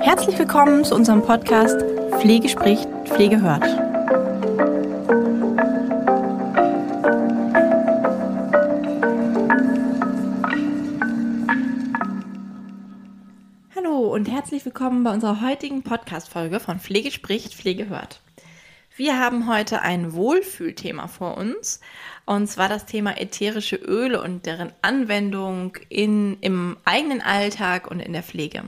Herzlich willkommen zu unserem Podcast Pflege spricht, Pflege hört. Hallo und herzlich willkommen bei unserer heutigen Podcast-Folge von Pflege spricht, Pflege hört. Wir haben heute ein Wohlfühlthema vor uns und zwar das Thema ätherische Öle und deren Anwendung in, im eigenen Alltag und in der Pflege.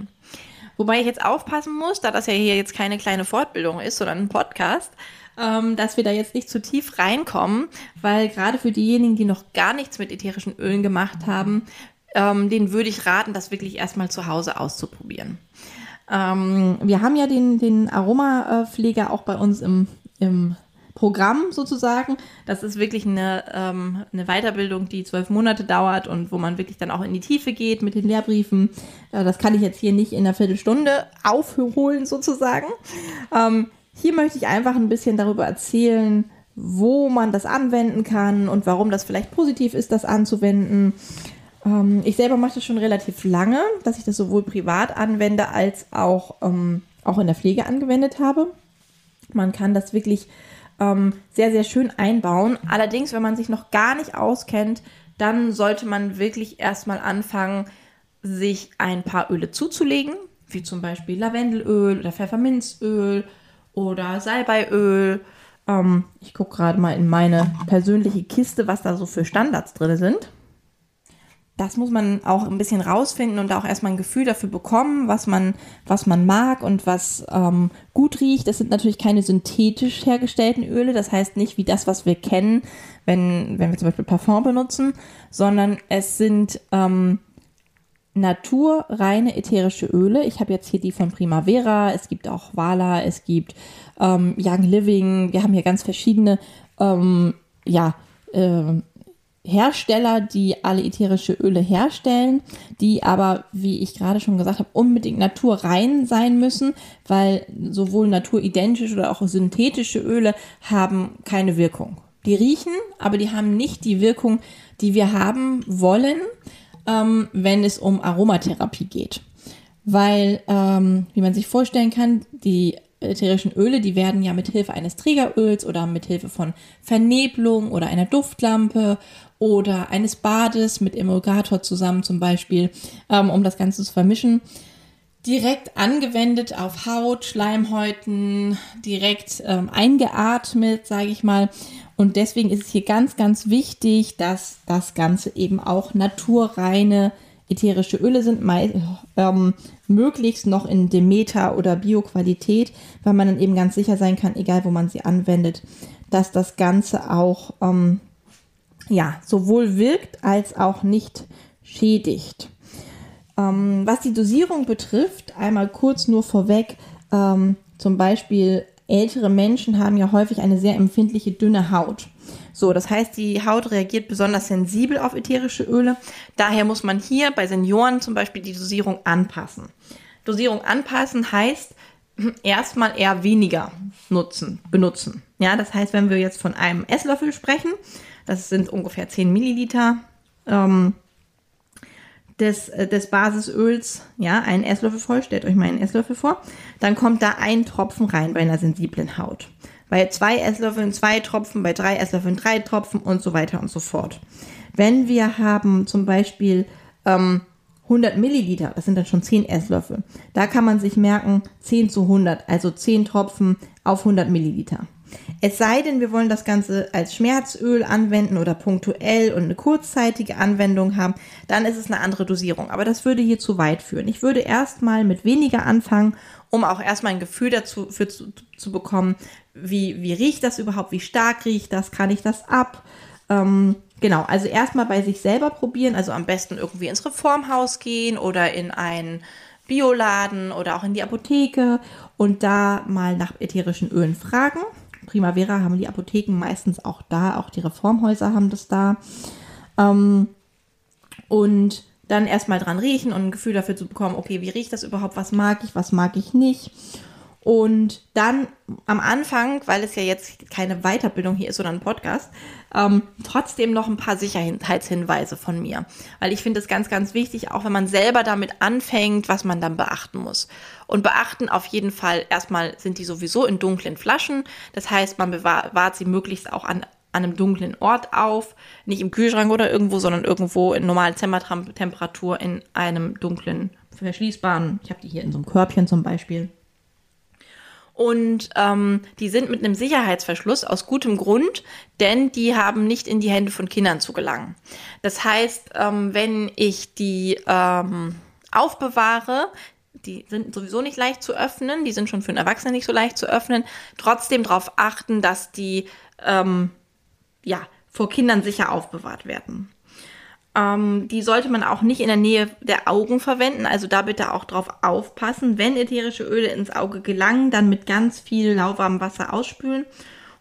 Wobei ich jetzt aufpassen muss, da das ja hier jetzt keine kleine Fortbildung ist, sondern ein Podcast, ähm, dass wir da jetzt nicht zu tief reinkommen, weil gerade für diejenigen, die noch gar nichts mit ätherischen Ölen gemacht haben, ähm, denen würde ich raten, das wirklich erstmal zu Hause auszuprobieren. Ähm, wir haben ja den, den Aromapfleger auch bei uns im im Programm sozusagen. Das ist wirklich eine, ähm, eine Weiterbildung, die zwölf Monate dauert und wo man wirklich dann auch in die Tiefe geht mit den Lehrbriefen. Äh, das kann ich jetzt hier nicht in einer Viertelstunde aufholen sozusagen. Ähm, hier möchte ich einfach ein bisschen darüber erzählen, wo man das anwenden kann und warum das vielleicht positiv ist, das anzuwenden. Ähm, ich selber mache das schon relativ lange, dass ich das sowohl privat anwende als auch, ähm, auch in der Pflege angewendet habe. Man kann das wirklich ähm, sehr, sehr schön einbauen. Allerdings, wenn man sich noch gar nicht auskennt, dann sollte man wirklich erstmal anfangen, sich ein paar Öle zuzulegen, wie zum Beispiel Lavendelöl oder Pfefferminzöl oder Salbeiöl. Ähm, ich gucke gerade mal in meine persönliche Kiste, was da so für Standards drin sind das muss man auch ein bisschen rausfinden und auch erstmal ein Gefühl dafür bekommen, was man, was man mag und was ähm, gut riecht. Das sind natürlich keine synthetisch hergestellten Öle, das heißt nicht wie das, was wir kennen, wenn, wenn wir zum Beispiel Parfum benutzen, sondern es sind ähm, naturreine ätherische Öle. Ich habe jetzt hier die von Primavera, es gibt auch Wala, es gibt ähm, Young Living, wir haben hier ganz verschiedene, ähm, ja, äh, Hersteller, die alle ätherische Öle herstellen, die aber, wie ich gerade schon gesagt habe, unbedingt naturrein sein müssen, weil sowohl naturidentisch oder auch synthetische Öle haben keine Wirkung. Die riechen, aber die haben nicht die Wirkung, die wir haben wollen, ähm, wenn es um Aromatherapie geht. Weil, ähm, wie man sich vorstellen kann, die ätherischen Öle, die werden ja mit Hilfe eines Trägeröls oder mit Hilfe von Vernebelung oder einer Duftlampe oder eines Bades mit Emulgator zusammen zum Beispiel, ähm, um das Ganze zu vermischen. Direkt angewendet auf Haut, Schleimhäuten, direkt ähm, eingeatmet, sage ich mal. Und deswegen ist es hier ganz, ganz wichtig, dass das Ganze eben auch naturreine ätherische Öle sind, ähm, möglichst noch in Demeter oder Bioqualität, weil man dann eben ganz sicher sein kann, egal wo man sie anwendet, dass das Ganze auch ähm, ja, sowohl wirkt als auch nicht schädigt. Ähm, was die Dosierung betrifft, einmal kurz nur vorweg, ähm, zum Beispiel ältere Menschen haben ja häufig eine sehr empfindliche dünne Haut. So, das heißt, die Haut reagiert besonders sensibel auf ätherische Öle. Daher muss man hier bei Senioren zum Beispiel die Dosierung anpassen. Dosierung anpassen heißt erstmal eher weniger nutzen, benutzen. Ja, das heißt, wenn wir jetzt von einem Esslöffel sprechen, das sind ungefähr 10 Milliliter ähm, des, äh, des Basisöls. Ja, einen Esslöffel voll. Stellt euch mal einen Esslöffel vor. Dann kommt da ein Tropfen rein bei einer sensiblen Haut. Bei zwei Esslöffeln zwei Tropfen, bei drei Esslöffeln drei Tropfen und so weiter und so fort. Wenn wir haben zum Beispiel ähm, 100 Milliliter, das sind dann schon 10 Esslöffel, da kann man sich merken 10 zu 100, also 10 Tropfen auf 100 Milliliter. Es sei denn, wir wollen das Ganze als Schmerzöl anwenden oder punktuell und eine kurzzeitige Anwendung haben, dann ist es eine andere Dosierung. Aber das würde hier zu weit führen. Ich würde erstmal mit weniger anfangen, um auch erstmal ein Gefühl dazu für, zu, zu bekommen, wie, wie riecht das überhaupt, wie stark riecht das, kann ich das ab? Ähm, genau, also erstmal bei sich selber probieren, also am besten irgendwie ins Reformhaus gehen oder in ein Bioladen oder auch in die Apotheke und da mal nach ätherischen Ölen fragen. Primavera haben die Apotheken meistens auch da, auch die Reformhäuser haben das da. Ähm, und dann erstmal dran riechen und ein Gefühl dafür zu bekommen, okay, wie riecht das überhaupt, was mag ich, was mag ich nicht. Und dann am Anfang, weil es ja jetzt keine Weiterbildung hier ist, sondern ein Podcast, ähm, trotzdem noch ein paar Sicherheitshinweise von mir. Weil ich finde es ganz, ganz wichtig, auch wenn man selber damit anfängt, was man dann beachten muss. Und beachten auf jeden Fall, erstmal sind die sowieso in dunklen Flaschen. Das heißt, man bewahrt sie möglichst auch an, an einem dunklen Ort auf. Nicht im Kühlschrank oder irgendwo, sondern irgendwo in normalen Zimmertemperatur in einem dunklen, verschließbaren. Ich habe die hier in so einem Körbchen zum Beispiel und ähm, die sind mit einem Sicherheitsverschluss aus gutem Grund, denn die haben nicht in die Hände von Kindern zu gelangen. Das heißt, ähm, wenn ich die ähm, aufbewahre, die sind sowieso nicht leicht zu öffnen, die sind schon für einen Erwachsenen nicht so leicht zu öffnen, trotzdem darauf achten, dass die ähm, ja, vor Kindern sicher aufbewahrt werden. Ähm, die sollte man auch nicht in der Nähe der Augen verwenden, also da bitte auch drauf aufpassen. Wenn ätherische Öle ins Auge gelangen, dann mit ganz viel lauwarmem Wasser ausspülen.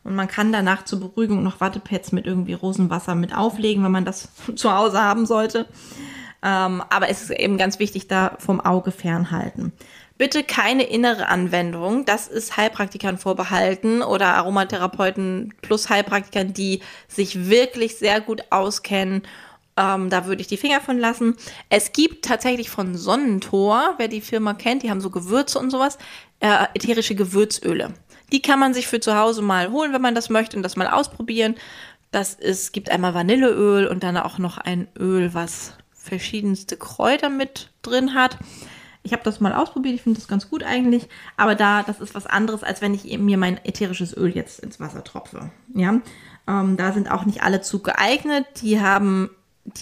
Und man kann danach zur Beruhigung noch Wattepads mit irgendwie Rosenwasser mit auflegen, wenn man das zu Hause haben sollte. Ähm, aber es ist eben ganz wichtig, da vom Auge fernhalten. Bitte keine innere Anwendung. Das ist Heilpraktikern vorbehalten oder Aromatherapeuten plus Heilpraktikern, die sich wirklich sehr gut auskennen ähm, da würde ich die Finger von lassen. Es gibt tatsächlich von Sonnentor, wer die Firma kennt, die haben so Gewürze und sowas, äh, ätherische Gewürzöle. Die kann man sich für zu Hause mal holen, wenn man das möchte und das mal ausprobieren. Das ist, gibt einmal Vanilleöl und dann auch noch ein Öl, was verschiedenste Kräuter mit drin hat. Ich habe das mal ausprobiert, ich finde das ganz gut eigentlich, aber da, das ist was anderes, als wenn ich mir mein ätherisches Öl jetzt ins Wasser tropfe. Ja, ähm, da sind auch nicht alle zu geeignet. Die haben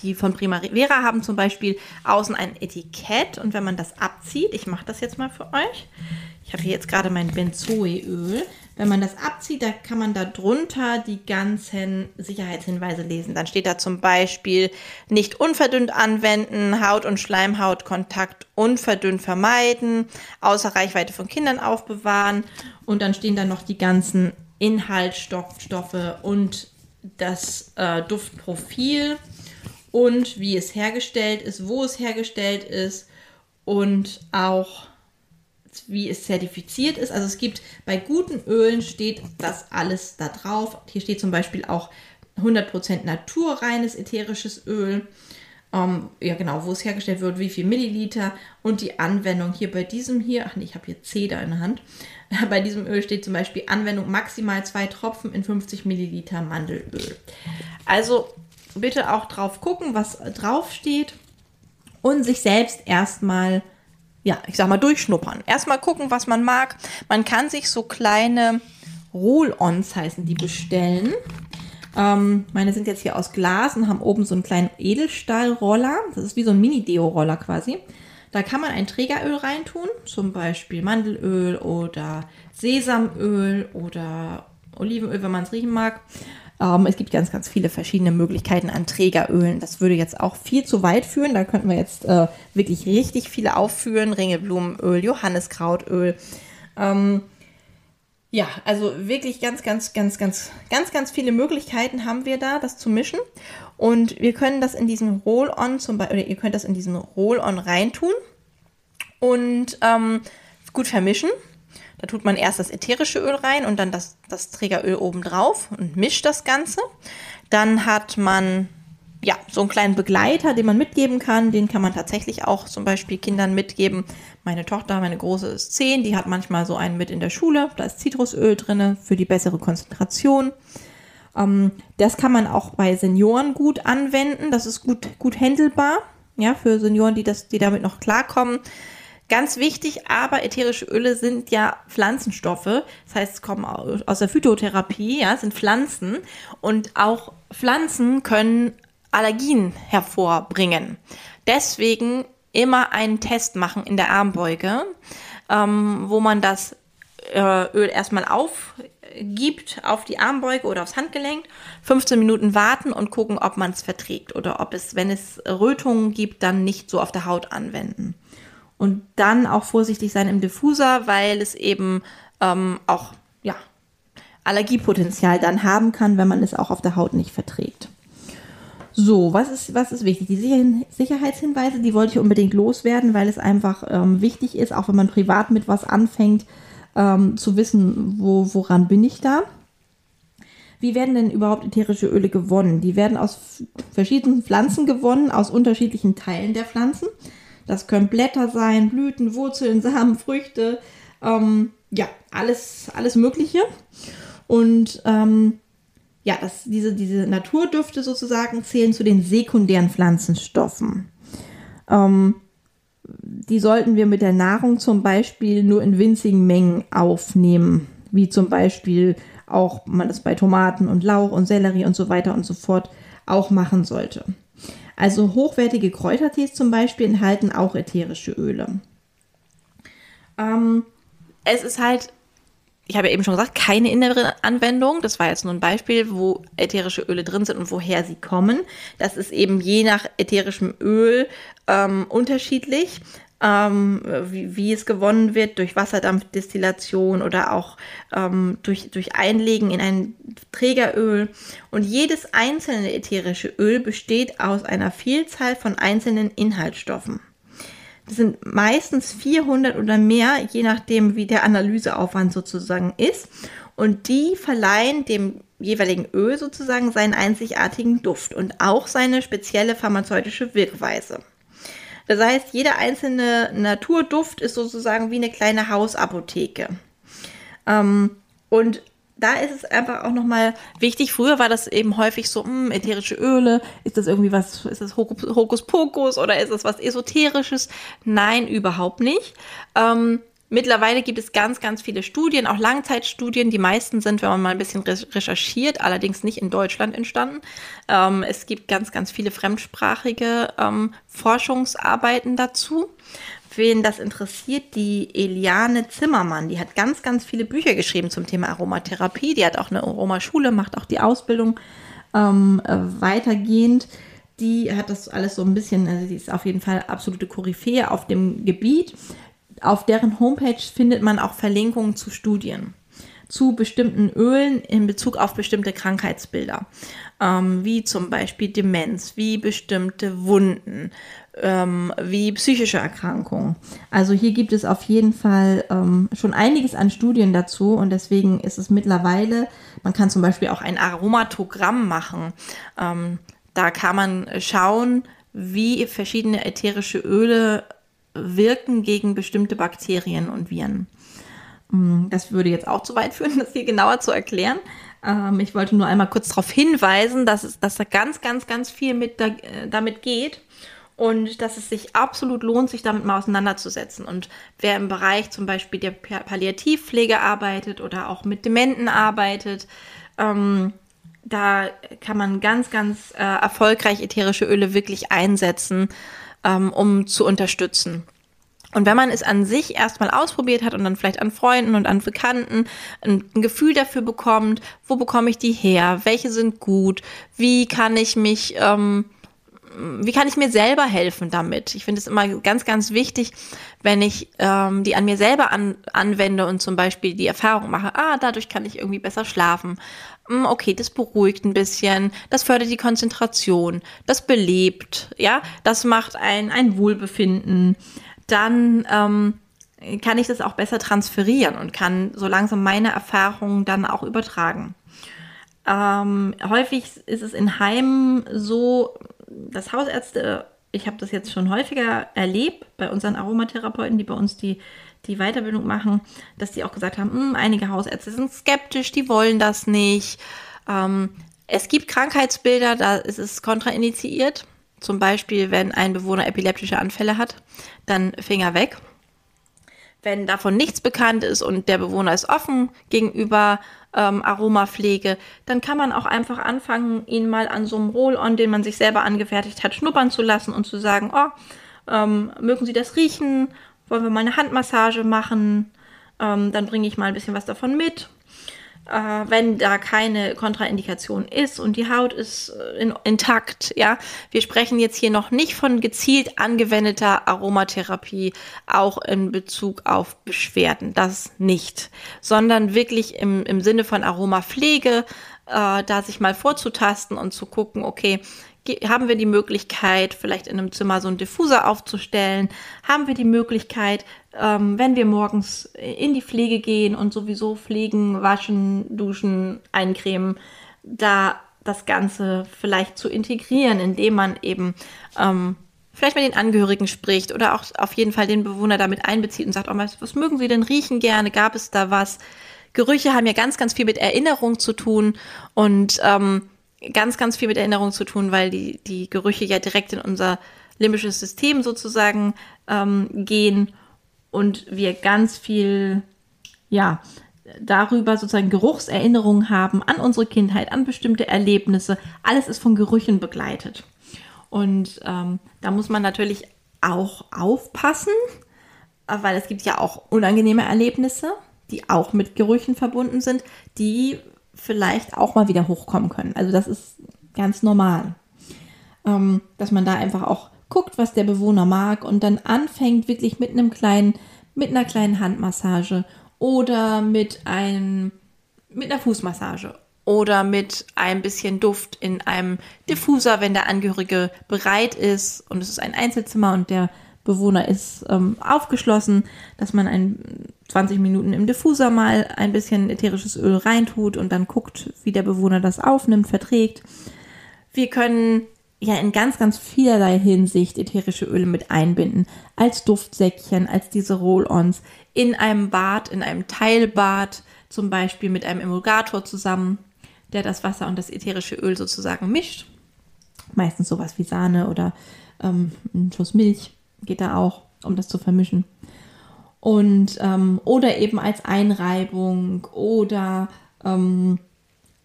die von Primavera haben zum Beispiel außen ein Etikett und wenn man das abzieht, ich mache das jetzt mal für euch. Ich habe hier jetzt gerade mein Benzoeöl. Wenn man das abzieht, da kann man da drunter die ganzen Sicherheitshinweise lesen. Dann steht da zum Beispiel nicht unverdünnt anwenden, Haut- und Schleimhautkontakt unverdünnt vermeiden, außer Reichweite von Kindern aufbewahren. Und dann stehen da noch die ganzen Inhaltsstoffe und das äh, Duftprofil und wie es hergestellt ist, wo es hergestellt ist und auch wie es zertifiziert ist. Also es gibt bei guten Ölen steht das alles da drauf. Hier steht zum Beispiel auch 100% naturreines ätherisches Öl. Ähm, ja genau, wo es hergestellt wird, wie viel Milliliter und die Anwendung hier bei diesem hier, ach nee, ich habe hier Zeder in der Hand. Bei diesem Öl steht zum Beispiel Anwendung maximal zwei Tropfen in 50 Milliliter Mandelöl. Also bitte auch drauf gucken, was draufsteht und sich selbst erstmal, ja, ich sag mal, durchschnuppern. Erstmal gucken, was man mag. Man kann sich so kleine Roll-Ons heißen die bestellen. Ähm, meine sind jetzt hier aus Glas und haben oben so einen kleinen Edelstahlroller. Das ist wie so ein Mini-Deo-Roller quasi. Da kann man ein Trägeröl reintun, zum Beispiel Mandelöl oder Sesamöl oder Olivenöl, wenn man es riechen mag. Ähm, es gibt ganz, ganz viele verschiedene Möglichkeiten an Trägerölen. Das würde jetzt auch viel zu weit führen. Da könnten wir jetzt äh, wirklich richtig viele aufführen. Ringelblumenöl, Johanniskrautöl. Ähm, ja, also wirklich ganz, ganz, ganz, ganz, ganz, ganz viele Möglichkeiten haben wir da, das zu mischen. Und wir können das in diesen Roll-On zum Beispiel, oder ihr könnt das in diesen Roll-On reintun und ähm, gut vermischen. Da tut man erst das ätherische Öl rein und dann das, das Trägeröl oben drauf und mischt das Ganze. Dann hat man ja, so einen kleinen Begleiter, den man mitgeben kann. Den kann man tatsächlich auch zum Beispiel Kindern mitgeben. Meine Tochter, meine Große ist zehn, die hat manchmal so einen mit in der Schule. Da ist Zitrusöl drin für die bessere Konzentration. Ähm, das kann man auch bei Senioren gut anwenden. Das ist gut, gut handelbar. Ja, für Senioren, die, das, die damit noch klarkommen. Ganz wichtig, aber ätherische Öle sind ja Pflanzenstoffe. Das heißt, es kommen aus der Phytotherapie, ja, sind Pflanzen. Und auch Pflanzen können Allergien hervorbringen. Deswegen immer einen Test machen in der Armbeuge, ähm, wo man das äh, Öl erstmal aufgibt auf die Armbeuge oder aufs Handgelenk, 15 Minuten warten und gucken, ob man es verträgt oder ob es, wenn es Rötungen gibt, dann nicht so auf der Haut anwenden. Und dann auch vorsichtig sein im Diffuser, weil es eben ähm, auch ja, Allergiepotenzial dann haben kann, wenn man es auch auf der Haut nicht verträgt. So, was ist, was ist wichtig? Die Sicherheitshinweise, die wollte ich unbedingt loswerden, weil es einfach ähm, wichtig ist, auch wenn man privat mit was anfängt, ähm, zu wissen, wo, woran bin ich da. Wie werden denn überhaupt ätherische Öle gewonnen? Die werden aus verschiedenen Pflanzen gewonnen, aus unterschiedlichen Teilen der Pflanzen. Das können Blätter sein, Blüten, Wurzeln, Samen, Früchte, ähm, ja, alles, alles Mögliche. Und ähm, ja, das, diese, diese Naturdüfte sozusagen zählen zu den sekundären Pflanzenstoffen. Ähm, die sollten wir mit der Nahrung zum Beispiel nur in winzigen Mengen aufnehmen, wie zum Beispiel auch man das bei Tomaten und Lauch und Sellerie und so weiter und so fort auch machen sollte. Also hochwertige Kräutertees zum Beispiel enthalten auch ätherische Öle. Ähm, es ist halt, ich habe ja eben schon gesagt, keine innere Anwendung. Das war jetzt nur ein Beispiel, wo ätherische Öle drin sind und woher sie kommen. Das ist eben je nach ätherischem Öl ähm, unterschiedlich ähm, wie, wie, es gewonnen wird durch Wasserdampfdestillation oder auch ähm, durch, durch Einlegen in ein Trägeröl. Und jedes einzelne ätherische Öl besteht aus einer Vielzahl von einzelnen Inhaltsstoffen. Das sind meistens 400 oder mehr, je nachdem, wie der Analyseaufwand sozusagen ist. Und die verleihen dem jeweiligen Öl sozusagen seinen einzigartigen Duft und auch seine spezielle pharmazeutische Wirkweise. Das heißt, jeder einzelne Naturduft ist sozusagen wie eine kleine Hausapotheke. Ähm, und da ist es einfach auch nochmal wichtig. Früher war das eben häufig so, mh, hm, ätherische Öle, ist das irgendwie was, ist das Hokuspokus oder ist das was Esoterisches? Nein, überhaupt nicht. Ähm, Mittlerweile gibt es ganz, ganz viele Studien, auch Langzeitstudien. Die meisten sind, wenn man mal ein bisschen recherchiert, allerdings nicht in Deutschland entstanden. Ähm, es gibt ganz, ganz viele fremdsprachige ähm, Forschungsarbeiten dazu. Wen das interessiert, die Eliane Zimmermann, die hat ganz, ganz viele Bücher geschrieben zum Thema Aromatherapie. Die hat auch eine Aromaschule, macht auch die Ausbildung ähm, äh, weitergehend die hat das alles so ein bisschen, also sie ist auf jeden Fall absolute Koryphäe auf dem Gebiet auf deren Homepage findet man auch Verlinkungen zu Studien zu bestimmten Ölen in Bezug auf bestimmte Krankheitsbilder, ähm, wie zum Beispiel Demenz, wie bestimmte Wunden, ähm, wie psychische Erkrankungen. Also hier gibt es auf jeden Fall ähm, schon einiges an Studien dazu und deswegen ist es mittlerweile, man kann zum Beispiel auch ein Aromatogramm machen. Ähm, da kann man schauen, wie verschiedene ätherische Öle wirken gegen bestimmte Bakterien und Viren. Mm, das würde jetzt auch zu weit führen, das hier genauer zu erklären. Ähm, ich wollte nur einmal kurz darauf hinweisen, dass, es, dass da ganz, ganz, ganz viel mit da, äh, damit geht und dass es sich absolut lohnt, sich damit mal auseinanderzusetzen. Und wer im Bereich zum Beispiel der Palliativpflege arbeitet oder auch mit Dementen arbeitet, ähm, da kann man ganz, ganz äh, erfolgreich ätherische Öle wirklich einsetzen ähm, um zu unterstützen. Und wenn man es an sich erstmal ausprobiert hat und dann vielleicht an Freunden und an Bekannten ein, Gefühl dafür bekommt, wo bekomme ich die her, welche sind gut, wie kann ich mich, ähm, wie kann ich mir selber helfen damit? Ich finde es immer ganz, ganz wichtig, wenn ich ähm, die an mir selber an, anwende und zum Beispiel die Erfahrung mache, ah, dadurch kann ich irgendwie besser schlafen. Hm, okay, das beruhigt ein bisschen, das fördert die Konzentration, das belebt, ja, das macht ein, ein Wohlbefinden. Dann ähm, kann ich das auch besser transferieren und kann so langsam meine Erfahrungen dann auch übertragen. Ähm, häufig ist es in Heimen so, dass Hausärzte, ich habe das jetzt schon häufiger erlebt bei unseren Aromatherapeuten, die bei uns die die Weiterbildung machen, dass die auch gesagt haben, hm, einige Hausärzte sind skeptisch, die wollen das nicht. Ähm, es gibt Krankheitsbilder, da ist es kontraindiziert. Zum Beispiel, wenn ein Bewohner epileptische Anfälle hat, dann Finger weg. Wenn davon nichts bekannt ist und der Bewohner ist offen gegenüber ähm, Aromapflege, dann kann man auch einfach anfangen, ihn mal an so einem Roll-On, den man sich selber angefertigt hat, schnuppern zu lassen und zu sagen, oh, ähm, mögen Sie das riechen? wollen wir mal eine Handmassage machen, ähm, dann bringe ich mal ein bisschen was davon mit. Äh, wenn da keine Kontraindikation ist und die Haut ist äh, in, intakt, ja. Wir sprechen jetzt hier noch nicht von gezielt angewendeter Aromatherapie, auch in Bezug auf Beschwerden, das nicht, sondern wirklich im, im Sinne von Aromapflege, äh, da sich mal vorzutasten und zu gucken, okay, haben wir die Möglichkeit, vielleicht in einem Zimmer so einen Diffuser aufzustellen? Haben wir die Möglichkeit, ähm, wenn wir morgens in die Pflege gehen und sowieso pflegen, waschen, duschen, eincremen, da das Ganze vielleicht zu integrieren, indem man eben ähm, vielleicht mit den Angehörigen spricht oder auch auf jeden Fall den Bewohner damit einbezieht und sagt, oh, was, was mögen Sie denn riechen gerne? Gab es da was? Gerüche haben ja ganz, ganz viel mit Erinnerung zu tun und ähm, ganz, ganz viel mit Erinnerung zu tun, weil die, die Gerüche ja direkt in unser limbisches System sozusagen ähm, gehen und wir ganz viel, ja, darüber sozusagen Geruchserinnerungen haben an unsere Kindheit, an bestimmte Erlebnisse. Alles ist von Gerüchen begleitet. Und ähm, da muss man natürlich auch aufpassen, weil es gibt ja auch unangenehme Erlebnisse, die auch mit Gerüchen verbunden sind, die vielleicht auch mal wieder hochkommen können. Also das ist ganz normal, ähm, dass man da einfach auch guckt, was der Bewohner mag und dann anfängt wirklich mit einem kleinen, mit einer kleinen Handmassage oder mit einem, mit einer Fußmassage oder mit ein bisschen Duft in einem Diffuser, wenn der Angehörige bereit ist und es ist ein Einzelzimmer und der Bewohner ist ähm, aufgeschlossen, dass man ein 20 Minuten im Diffuser mal ein bisschen ätherisches Öl reintut und dann guckt, wie der Bewohner das aufnimmt, verträgt. Wir können ja in ganz, ganz vielerlei Hinsicht ätherische Öle mit einbinden. Als Duftsäckchen, als diese Roll-Ons, in einem Bad, in einem Teilbad, zum Beispiel mit einem Emulgator zusammen, der das Wasser und das ätherische Öl sozusagen mischt. Meistens sowas wie Sahne oder ähm, ein Schuss Milch geht da auch, um das zu vermischen. Und ähm, oder eben als Einreibung oder ähm,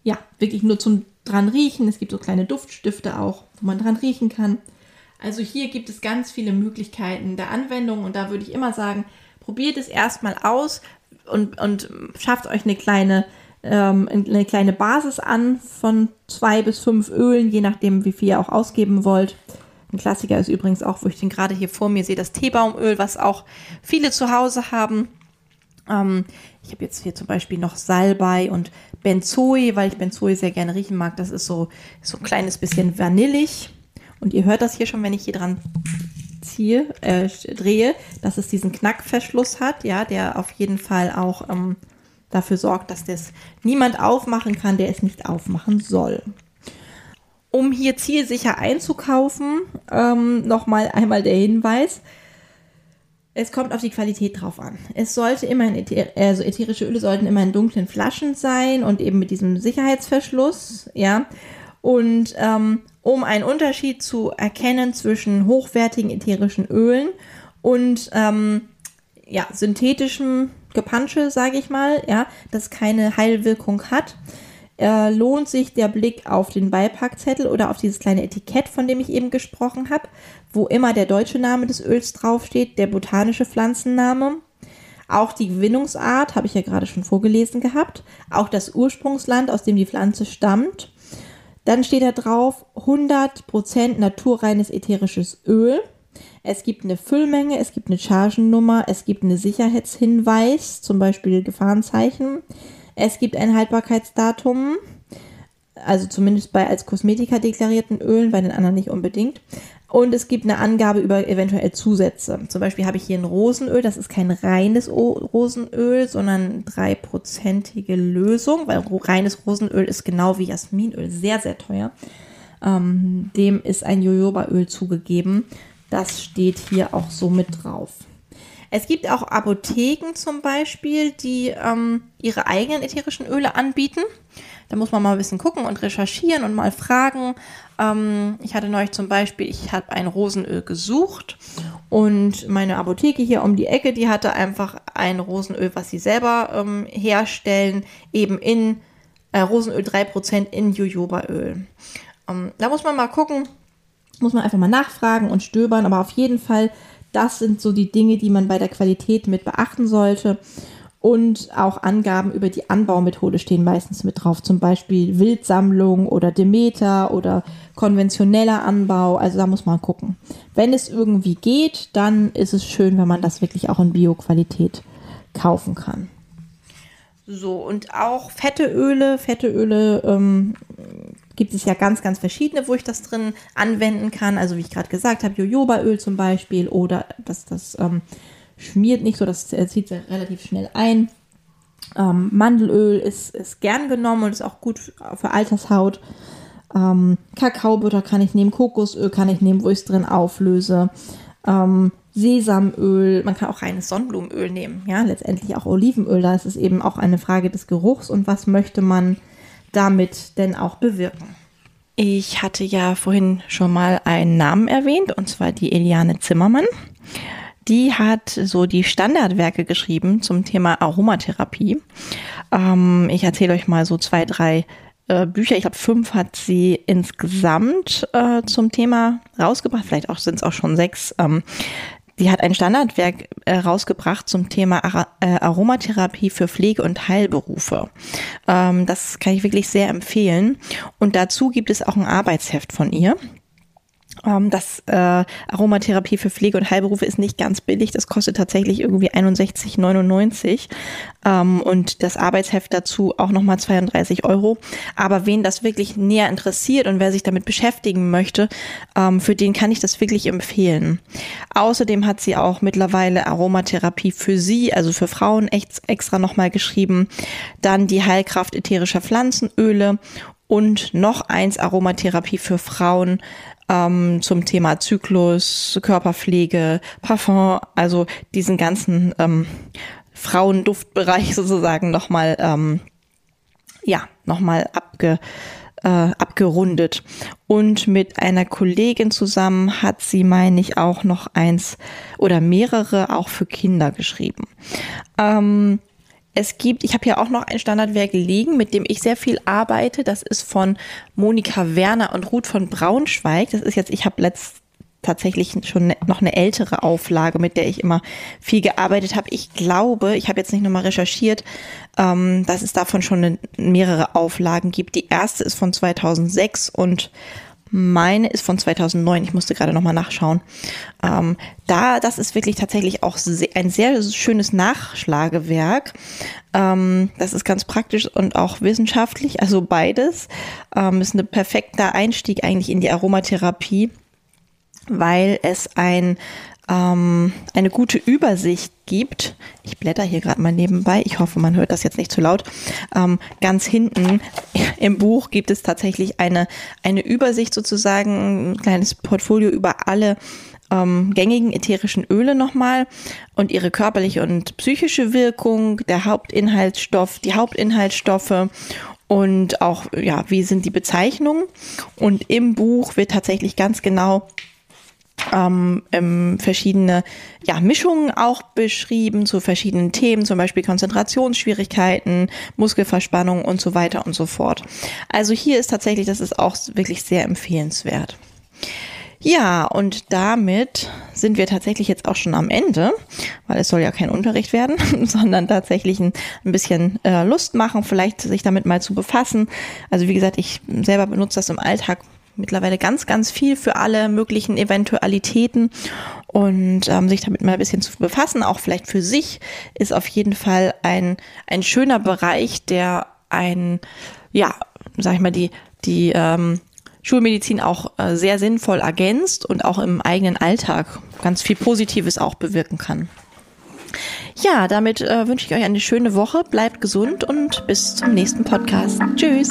ja, wirklich nur zum dran riechen. Es gibt so kleine Duftstifte auch, wo man dran riechen kann. Also hier gibt es ganz viele Möglichkeiten der Anwendung und da würde ich immer sagen, probiert es erstmal aus und, und schafft euch eine kleine, ähm, eine kleine Basis an von zwei bis fünf Ölen, je nachdem, wie viel ihr auch ausgeben wollt. Ein Klassiker ist übrigens auch, wo ich den gerade hier vor mir sehe, das Teebaumöl, was auch viele zu Hause haben. Ähm, ich habe jetzt hier zum Beispiel noch Salbei und Benzoe, weil ich Benzoe sehr gerne riechen mag. Das ist so, so ein kleines bisschen vanillig. Und ihr hört das hier schon, wenn ich hier dran ziehe, äh, drehe, dass es diesen Knackverschluss hat, ja, der auf jeden Fall auch ähm, dafür sorgt, dass das niemand aufmachen kann, der es nicht aufmachen soll um hier zielsicher einzukaufen, ähm, nochmal einmal der Hinweis. Es kommt auf die Qualität drauf an. Es sollte immer in Äther also ätherische Öle sollten immer in dunklen Flaschen sein und eben mit diesem Sicherheitsverschluss, ja. Und ähm, um einen Unterschied zu erkennen zwischen hochwertigen ätherischen Ölen und ähm, ja, synthetischem Gepansche, sage ich mal, ja, das keine Heilwirkung hat, äh, lohnt sich der Blick auf den Beipackzettel oder auf dieses kleine Etikett, von dem ich eben gesprochen habe, wo immer der deutsche Name des Öls draufsteht, der botanische Pflanzenname. Auch die Gewinnungsart habe ich ja gerade schon vorgelesen gehabt. Auch das Ursprungsland, aus dem die Pflanze stammt. Dann steht da drauf 100% naturreines ätherisches Öl. Es gibt eine Füllmenge, es gibt eine Chargennummer, es gibt einen Sicherheitshinweis, zum Beispiel Gefahrenzeichen. Es gibt ein Haltbarkeitsdatum, also zumindest bei als Kosmetika deklarierten Ölen, bei den anderen nicht unbedingt. Und es gibt eine Angabe über eventuell Zusätze. Zum Beispiel habe ich hier ein Rosenöl, das ist kein reines Rosenöl, sondern dreiprozentige Lösung, weil reines Rosenöl ist genau wie Jasminöl sehr, sehr teuer. Ähm, dem ist ein Jojobaöl zugegeben. Das steht hier auch so mit drauf. Es gibt auch Apotheken zum Beispiel, die ähm, ihre eigenen ätherischen Öle anbieten. Da muss man mal ein bisschen gucken und recherchieren und mal fragen. Ähm, ich hatte neulich zum Beispiel, ich habe ein Rosenöl gesucht und meine Apotheke hier um die Ecke, die hatte einfach ein Rosenöl, was sie selber ähm, herstellen, eben in äh, Rosenöl 3% in Jojobaöl. Ähm, da muss man mal gucken, muss man einfach mal nachfragen und stöbern, aber auf jeden Fall das sind so die Dinge, die man bei der Qualität mit beachten sollte. Und auch Angaben über die Anbaumethode stehen meistens mit drauf, zum Beispiel Wildsammlung oder Demeter oder konventioneller Anbau. Also da muss man gucken. Wenn es irgendwie geht, dann ist es schön, wenn man das wirklich auch in Bioqualität kaufen kann. So, und auch fette Öle, fette Öle ähm, gibt es ja ganz, ganz verschiedene, wo ich das drin anwenden kann. Also wie ich gerade gesagt habe, Jojobaöl zum Beispiel oder das, das ähm, schmiert nicht so, das zieht sich relativ schnell ein. Ähm, Mandelöl ist, ist gern genommen und ist auch gut für Altershaut. Ähm, Kakaobutter kann ich nehmen, Kokosöl kann ich nehmen, wo ich es drin auflöse. Ähm, Sesamöl, man kann auch reines Sonnenblumenöl nehmen, ja, letztendlich auch Olivenöl, da ist es eben auch eine Frage des Geruchs und was möchte man damit denn auch bewirken. Ich hatte ja vorhin schon mal einen Namen erwähnt, und zwar die Eliane Zimmermann. Die hat so die Standardwerke geschrieben zum Thema Aromatherapie. Ähm, ich erzähle euch mal so zwei, drei äh, Bücher. Ich glaube, fünf hat sie insgesamt äh, zum Thema rausgebracht. Vielleicht auch sind es auch schon sechs. Ähm, Sie hat ein Standardwerk äh, rausgebracht zum Thema Ar äh, Aromatherapie für Pflege- und Heilberufe. Ähm, das kann ich wirklich sehr empfehlen. Und dazu gibt es auch ein Arbeitsheft von ihr. Ähm, das äh, Aromatherapie für Pflege- und Heilberufe ist nicht ganz billig. Das kostet tatsächlich irgendwie 61,99 ähm, und das Arbeitsheft dazu auch nochmal 32 Euro. Aber wen das wirklich näher interessiert und wer sich damit beschäftigen möchte, ähm, für den kann ich das wirklich empfehlen. Außerdem hat sie auch mittlerweile Aromatherapie für sie, also für Frauen, echt extra nochmal geschrieben. Dann die Heilkraft ätherischer Pflanzenöle und noch eins Aromatherapie für Frauen ähm, zum Thema Zyklus, Körperpflege, Parfum, also diesen ganzen ähm, Frauenduftbereich sozusagen nochmal, ähm, ja, nochmal abge, äh, abgerundet. Und mit einer Kollegin zusammen hat sie, meine ich, auch noch eins oder mehrere auch für Kinder geschrieben. Ähm, es gibt, ich habe hier auch noch ein Standardwerk liegen, mit dem ich sehr viel arbeite. Das ist von Monika Werner und Ruth von Braunschweig. Das ist jetzt, ich habe letzt tatsächlich schon ne, noch eine ältere Auflage, mit der ich immer viel gearbeitet habe. Ich glaube, ich habe jetzt nicht nochmal recherchiert, ähm, dass es davon schon mehrere Auflagen gibt. Die erste ist von 2006 und meine ist von 2009. Ich musste gerade nochmal nachschauen. Ähm, da, das ist wirklich tatsächlich auch sehr, ein sehr schönes Nachschlagewerk. Ähm, das ist ganz praktisch und auch wissenschaftlich, also beides. Ähm, ist ein perfekter Einstieg eigentlich in die Aromatherapie, weil es ein ähm, eine gute Übersicht gibt. Ich blätter hier gerade mal nebenbei. Ich hoffe, man hört das jetzt nicht zu laut. Ähm, ganz hinten im Buch gibt es tatsächlich eine, eine Übersicht sozusagen, ein kleines Portfolio über alle ähm, gängigen ätherischen Öle nochmal und ihre körperliche und psychische Wirkung, der Hauptinhaltsstoff, die Hauptinhaltsstoffe und auch, ja, wie sind die Bezeichnungen. Und im Buch wird tatsächlich ganz genau ähm, ähm, verschiedene ja, Mischungen auch beschrieben zu verschiedenen Themen, zum Beispiel Konzentrationsschwierigkeiten, Muskelverspannung und so weiter und so fort. Also hier ist tatsächlich, das ist auch wirklich sehr empfehlenswert. Ja, und damit sind wir tatsächlich jetzt auch schon am Ende, weil es soll ja kein Unterricht werden, sondern tatsächlich ein, ein bisschen äh, Lust machen, vielleicht sich damit mal zu befassen. Also wie gesagt, ich selber benutze das im Alltag mittlerweile ganz, ganz viel für alle möglichen Eventualitäten und ähm, sich damit mal ein bisschen zu befassen, auch vielleicht für sich, ist auf jeden Fall ein, ein schöner Bereich, der ein, ja, sag ich mal, die, die ähm, Schulmedizin auch äh, sehr sinnvoll ergänzt und auch im eigenen Alltag ganz viel Positives auch bewirken kann. Ja, damit äh, wünsche ich euch eine schöne Woche, bleibt gesund und bis zum nächsten Podcast. Tschüss.